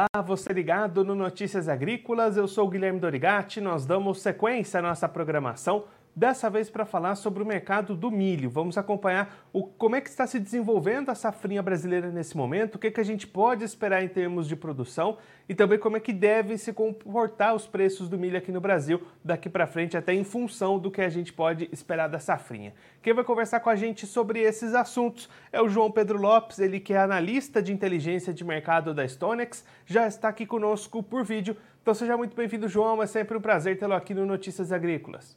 Olá, você ligado no Notícias Agrícolas, eu sou Guilherme Dorigati, nós damos sequência à nossa programação dessa vez para falar sobre o mercado do milho. Vamos acompanhar o, como é que está se desenvolvendo a safrinha brasileira nesse momento, o que, que a gente pode esperar em termos de produção e também como é que devem se comportar os preços do milho aqui no Brasil daqui para frente, até em função do que a gente pode esperar da safrinha. Quem vai conversar com a gente sobre esses assuntos é o João Pedro Lopes, ele que é analista de inteligência de mercado da Stonex, já está aqui conosco por vídeo. Então seja muito bem-vindo, João, é sempre um prazer tê-lo aqui no Notícias Agrícolas.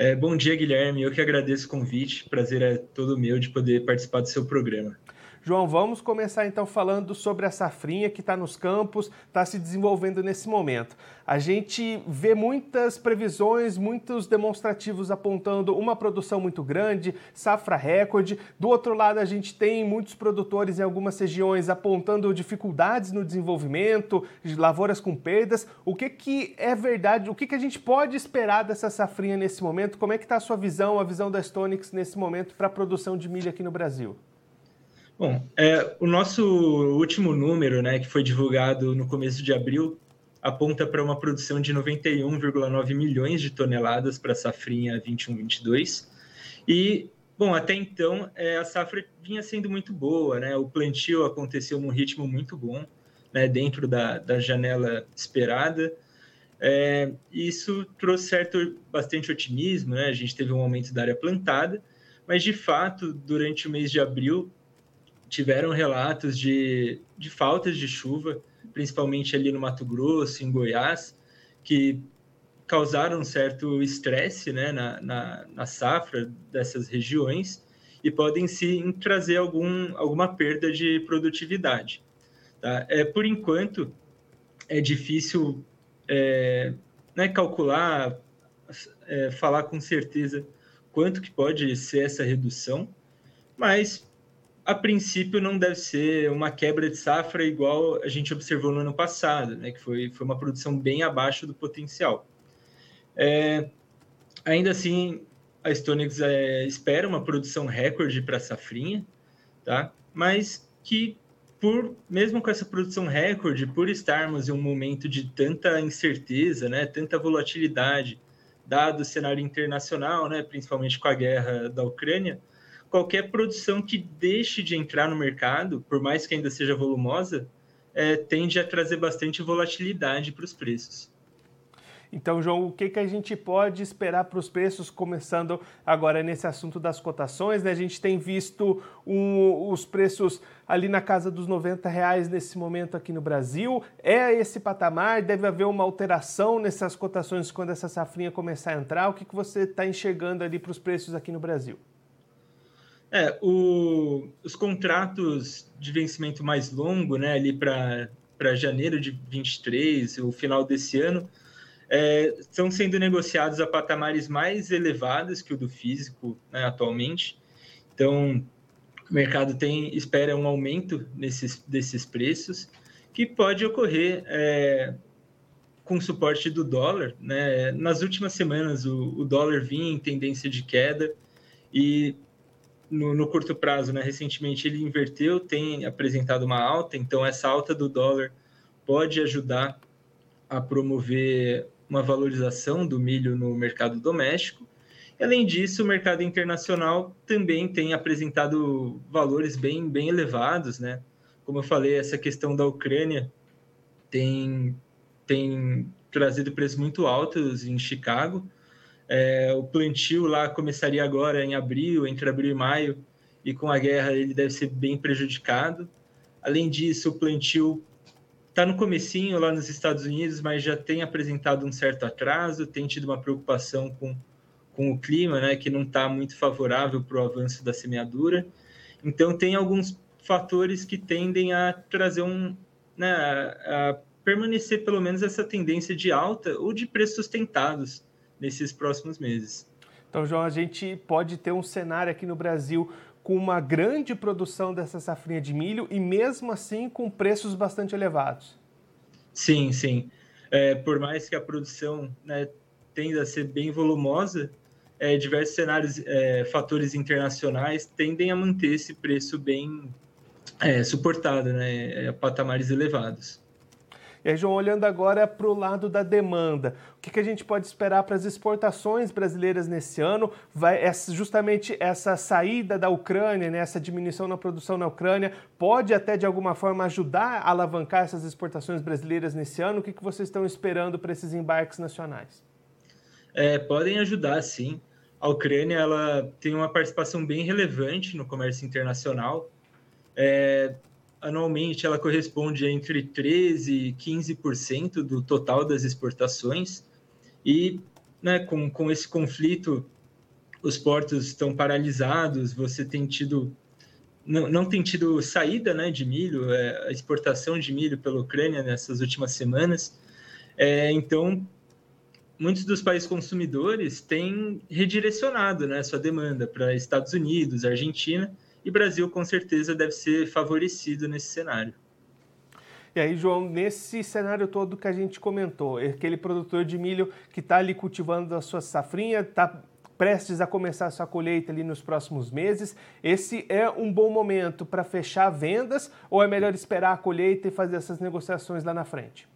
É, bom dia, Guilherme. Eu que agradeço o convite. Prazer é todo meu de poder participar do seu programa. João, vamos começar então falando sobre a safrinha que está nos campos, está se desenvolvendo nesse momento. A gente vê muitas previsões, muitos demonstrativos apontando uma produção muito grande, safra recorde. Do outro lado, a gente tem muitos produtores em algumas regiões apontando dificuldades no desenvolvimento, lavouras com perdas. O que, que é verdade? O que, que a gente pode esperar dessa safrinha nesse momento? Como é que está a sua visão, a visão da Stonix nesse momento para a produção de milho aqui no Brasil? Bom, é, o nosso último número, né, que foi divulgado no começo de abril, aponta para uma produção de 91,9 milhões de toneladas para a safrinha 21-22. E, bom, até então é, a safra vinha sendo muito boa, né? O plantio aconteceu num ritmo muito bom, né, dentro da, da janela esperada. É, isso trouxe certo bastante otimismo, né? A gente teve um aumento da área plantada, mas de fato, durante o mês de abril, tiveram relatos de, de faltas de chuva, principalmente ali no Mato Grosso, em Goiás, que causaram um certo estresse né, na, na, na, safra dessas regiões e podem sim trazer algum, alguma perda de produtividade. Tá? É, por enquanto, é difícil é, né, calcular, é, falar com certeza quanto que pode ser essa redução, mas a princípio não deve ser uma quebra de safra igual a gente observou no ano passado, né, que foi, foi uma produção bem abaixo do potencial. É, ainda assim, a Stonex é, espera uma produção recorde para a safrinha, tá? mas que, por mesmo com essa produção recorde, por estarmos em um momento de tanta incerteza, né, tanta volatilidade, dado o cenário internacional, né, principalmente com a guerra da Ucrânia, qualquer produção que deixe de entrar no mercado, por mais que ainda seja volumosa, é, tende a trazer bastante volatilidade para os preços. Então, João, o que, que a gente pode esperar para os preços, começando agora nesse assunto das cotações? Né? A gente tem visto um, os preços ali na casa dos 90 reais nesse momento aqui no Brasil. É esse patamar? Deve haver uma alteração nessas cotações quando essa safrinha começar a entrar? O que, que você está enxergando ali para os preços aqui no Brasil? É, o, os contratos de vencimento mais longo, né, ali para janeiro de 23, o final desse ano, é, estão sendo negociados a patamares mais elevados que o do físico né, atualmente. Então, o mercado tem espera um aumento nesses, desses preços, que pode ocorrer é, com suporte do dólar. Né? Nas últimas semanas, o, o dólar vinha em tendência de queda e no, no, curto prazo, né? Recentemente ele inverteu, tem apresentado uma alta, então essa alta do dólar pode ajudar a promover uma valorização do milho no mercado doméstico. Além disso, o mercado internacional também tem apresentado valores bem, bem elevados, né? Como eu falei, essa questão da Ucrânia tem, tem trazido preços muito altos em Chicago, é, o plantio lá começaria agora em abril, entre abril e maio, e com a guerra ele deve ser bem prejudicado. Além disso, o plantio está no comecinho lá nos Estados Unidos, mas já tem apresentado um certo atraso, tem tido uma preocupação com, com o clima, né, que não está muito favorável para o avanço da semeadura. Então, tem alguns fatores que tendem a trazer um... Né, a, permanecer pelo menos essa tendência de alta ou de preços sustentados nesses próximos meses. Então, João, a gente pode ter um cenário aqui no Brasil com uma grande produção dessa safrinha de milho e mesmo assim com preços bastante elevados. Sim, sim. É, por mais que a produção né, tenda a ser bem volumosa, é, diversos cenários, é, fatores internacionais tendem a manter esse preço bem é, suportado, né, a patamares elevados. E aí, João, olhando agora para o lado da demanda, o que, que a gente pode esperar para as exportações brasileiras nesse ano? Vai essa, justamente essa saída da Ucrânia, né, essa diminuição na produção na Ucrânia, pode até de alguma forma ajudar a alavancar essas exportações brasileiras nesse ano? O que, que vocês estão esperando para esses embarques nacionais? É, podem ajudar, sim. A Ucrânia ela tem uma participação bem relevante no comércio internacional. É, anualmente ela corresponde a entre 13% e 15% do total das exportações. E né, com, com esse conflito, os portos estão paralisados, você tem tido. Não, não tem tido saída né, de milho, é, a exportação de milho pela Ucrânia nessas últimas semanas. É, então, muitos dos países consumidores têm redirecionado né, sua demanda para Estados Unidos, Argentina, e Brasil com certeza deve ser favorecido nesse cenário. E aí, João, nesse cenário todo que a gente comentou, aquele produtor de milho que está ali cultivando a sua safrinha, está prestes a começar a sua colheita ali nos próximos meses, esse é um bom momento para fechar vendas ou é melhor esperar a colheita e fazer essas negociações lá na frente?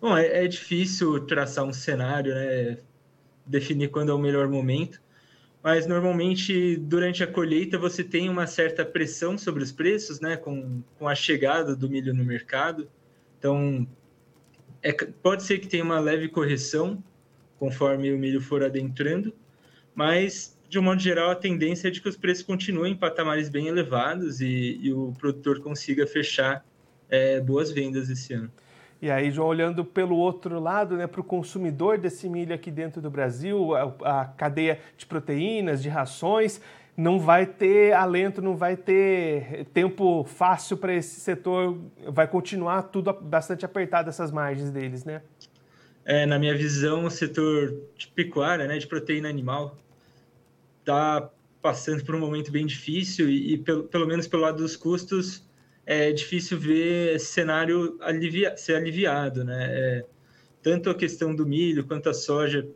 Bom, é, é difícil traçar um cenário, né? definir quando é o melhor momento mas normalmente durante a colheita você tem uma certa pressão sobre os preços, né, com, com a chegada do milho no mercado. Então, é, pode ser que tenha uma leve correção conforme o milho for adentrando, mas de um modo geral a tendência é de que os preços continuem em patamares bem elevados e, e o produtor consiga fechar é, boas vendas esse ano. E aí, João, olhando pelo outro lado, né, para o consumidor desse milho aqui dentro do Brasil, a, a cadeia de proteínas, de rações, não vai ter alento, não vai ter tempo fácil para esse setor, vai continuar tudo bastante apertado essas margens deles, né? É, na minha visão, o setor de pecuária, né, de proteína animal, está passando por um momento bem difícil e, e pelo, pelo menos pelo lado dos custos, é difícil ver esse cenário alivia, ser aliviado, né? É, tanto a questão do milho quanto a soja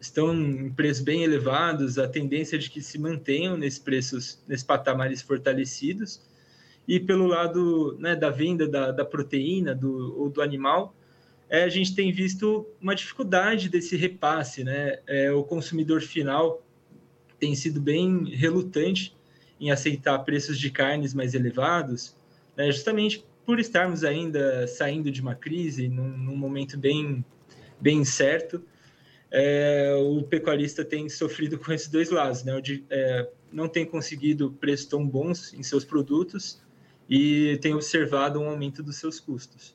estão em preços bem elevados, a tendência é de que se mantenham nesses preços, nesses patamares fortalecidos. E pelo lado né, da venda da, da proteína do, ou do animal, é, a gente tem visto uma dificuldade desse repasse. Né? É, o consumidor final tem sido bem relutante em aceitar preços de carnes mais elevados, né, justamente por estarmos ainda saindo de uma crise, num, num momento bem, bem incerto, é, o pecuarista tem sofrido com esses dois lados, né? De, é, não tem conseguido preços tão bons em seus produtos e tem observado um aumento dos seus custos.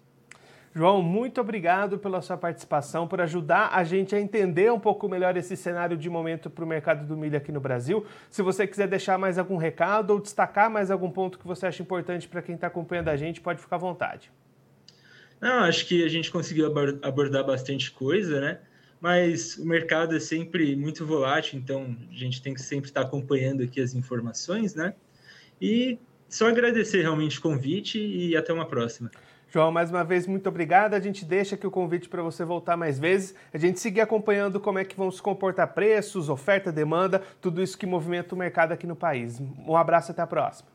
João, muito obrigado pela sua participação, por ajudar a gente a entender um pouco melhor esse cenário de momento para o mercado do milho aqui no Brasil. Se você quiser deixar mais algum recado ou destacar mais algum ponto que você acha importante para quem está acompanhando a gente, pode ficar à vontade. Não, acho que a gente conseguiu abordar bastante coisa, né? Mas o mercado é sempre muito volátil, então a gente tem que sempre estar acompanhando aqui as informações, né? E só agradecer realmente o convite e até uma próxima. João, mais uma vez, muito obrigado. A gente deixa aqui o convite para você voltar mais vezes. A gente seguir acompanhando como é que vão se comportar preços, oferta, demanda, tudo isso que movimenta o mercado aqui no país. Um abraço até a próxima.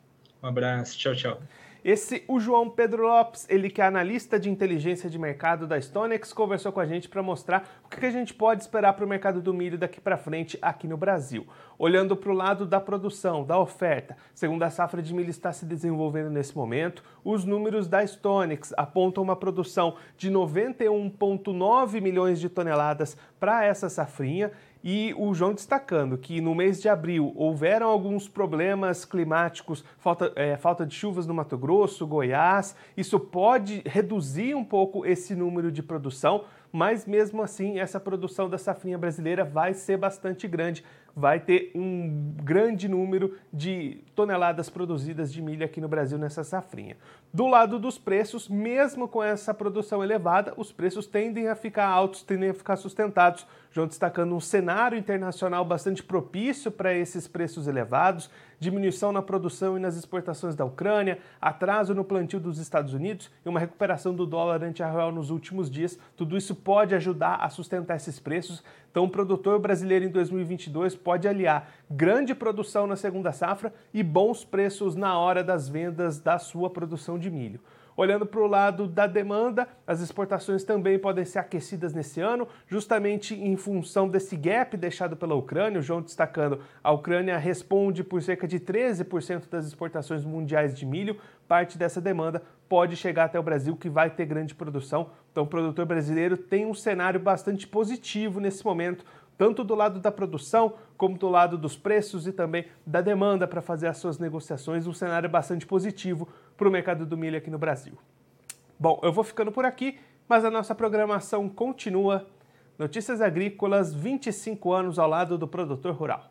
Um abraço, tchau, tchau. Esse, o João Pedro Lopes, ele que é analista de inteligência de mercado da Stonex, conversou com a gente para mostrar o que a gente pode esperar para o mercado do milho daqui para frente aqui no Brasil. Olhando para o lado da produção, da oferta, segundo a safra de milho está se desenvolvendo nesse momento, os números da Stonex apontam uma produção de 91,9 milhões de toneladas para essa safrinha e o João destacando que no mês de abril houveram alguns problemas climáticos, falta, é, falta de chuvas no Mato Grosso, Goiás, isso pode reduzir um pouco esse número de produção, mas mesmo assim essa produção da safrinha brasileira vai ser bastante grande vai ter um grande número de toneladas produzidas de milho aqui no Brasil nessa safrinha. Do lado dos preços, mesmo com essa produção elevada, os preços tendem a ficar altos, tendem a ficar sustentados. João destacando um cenário internacional bastante propício para esses preços elevados, diminuição na produção e nas exportações da Ucrânia, atraso no plantio dos Estados Unidos e uma recuperação do dólar ante a real nos últimos dias. Tudo isso pode ajudar a sustentar esses preços. Então, o produtor brasileiro em 2022 pode aliar grande produção na segunda safra e bons preços na hora das vendas da sua produção de milho. Olhando para o lado da demanda, as exportações também podem ser aquecidas nesse ano, justamente em função desse gap deixado pela Ucrânia. O João destacando, a Ucrânia responde por cerca de 13% das exportações mundiais de milho. Parte dessa demanda pode chegar até o Brasil, que vai ter grande produção. Então, o produtor brasileiro tem um cenário bastante positivo nesse momento tanto do lado da produção, como do lado dos preços e também da demanda para fazer as suas negociações, um cenário bastante positivo para o mercado do milho aqui no Brasil. Bom, eu vou ficando por aqui, mas a nossa programação continua. Notícias Agrícolas, 25 anos ao lado do produtor rural.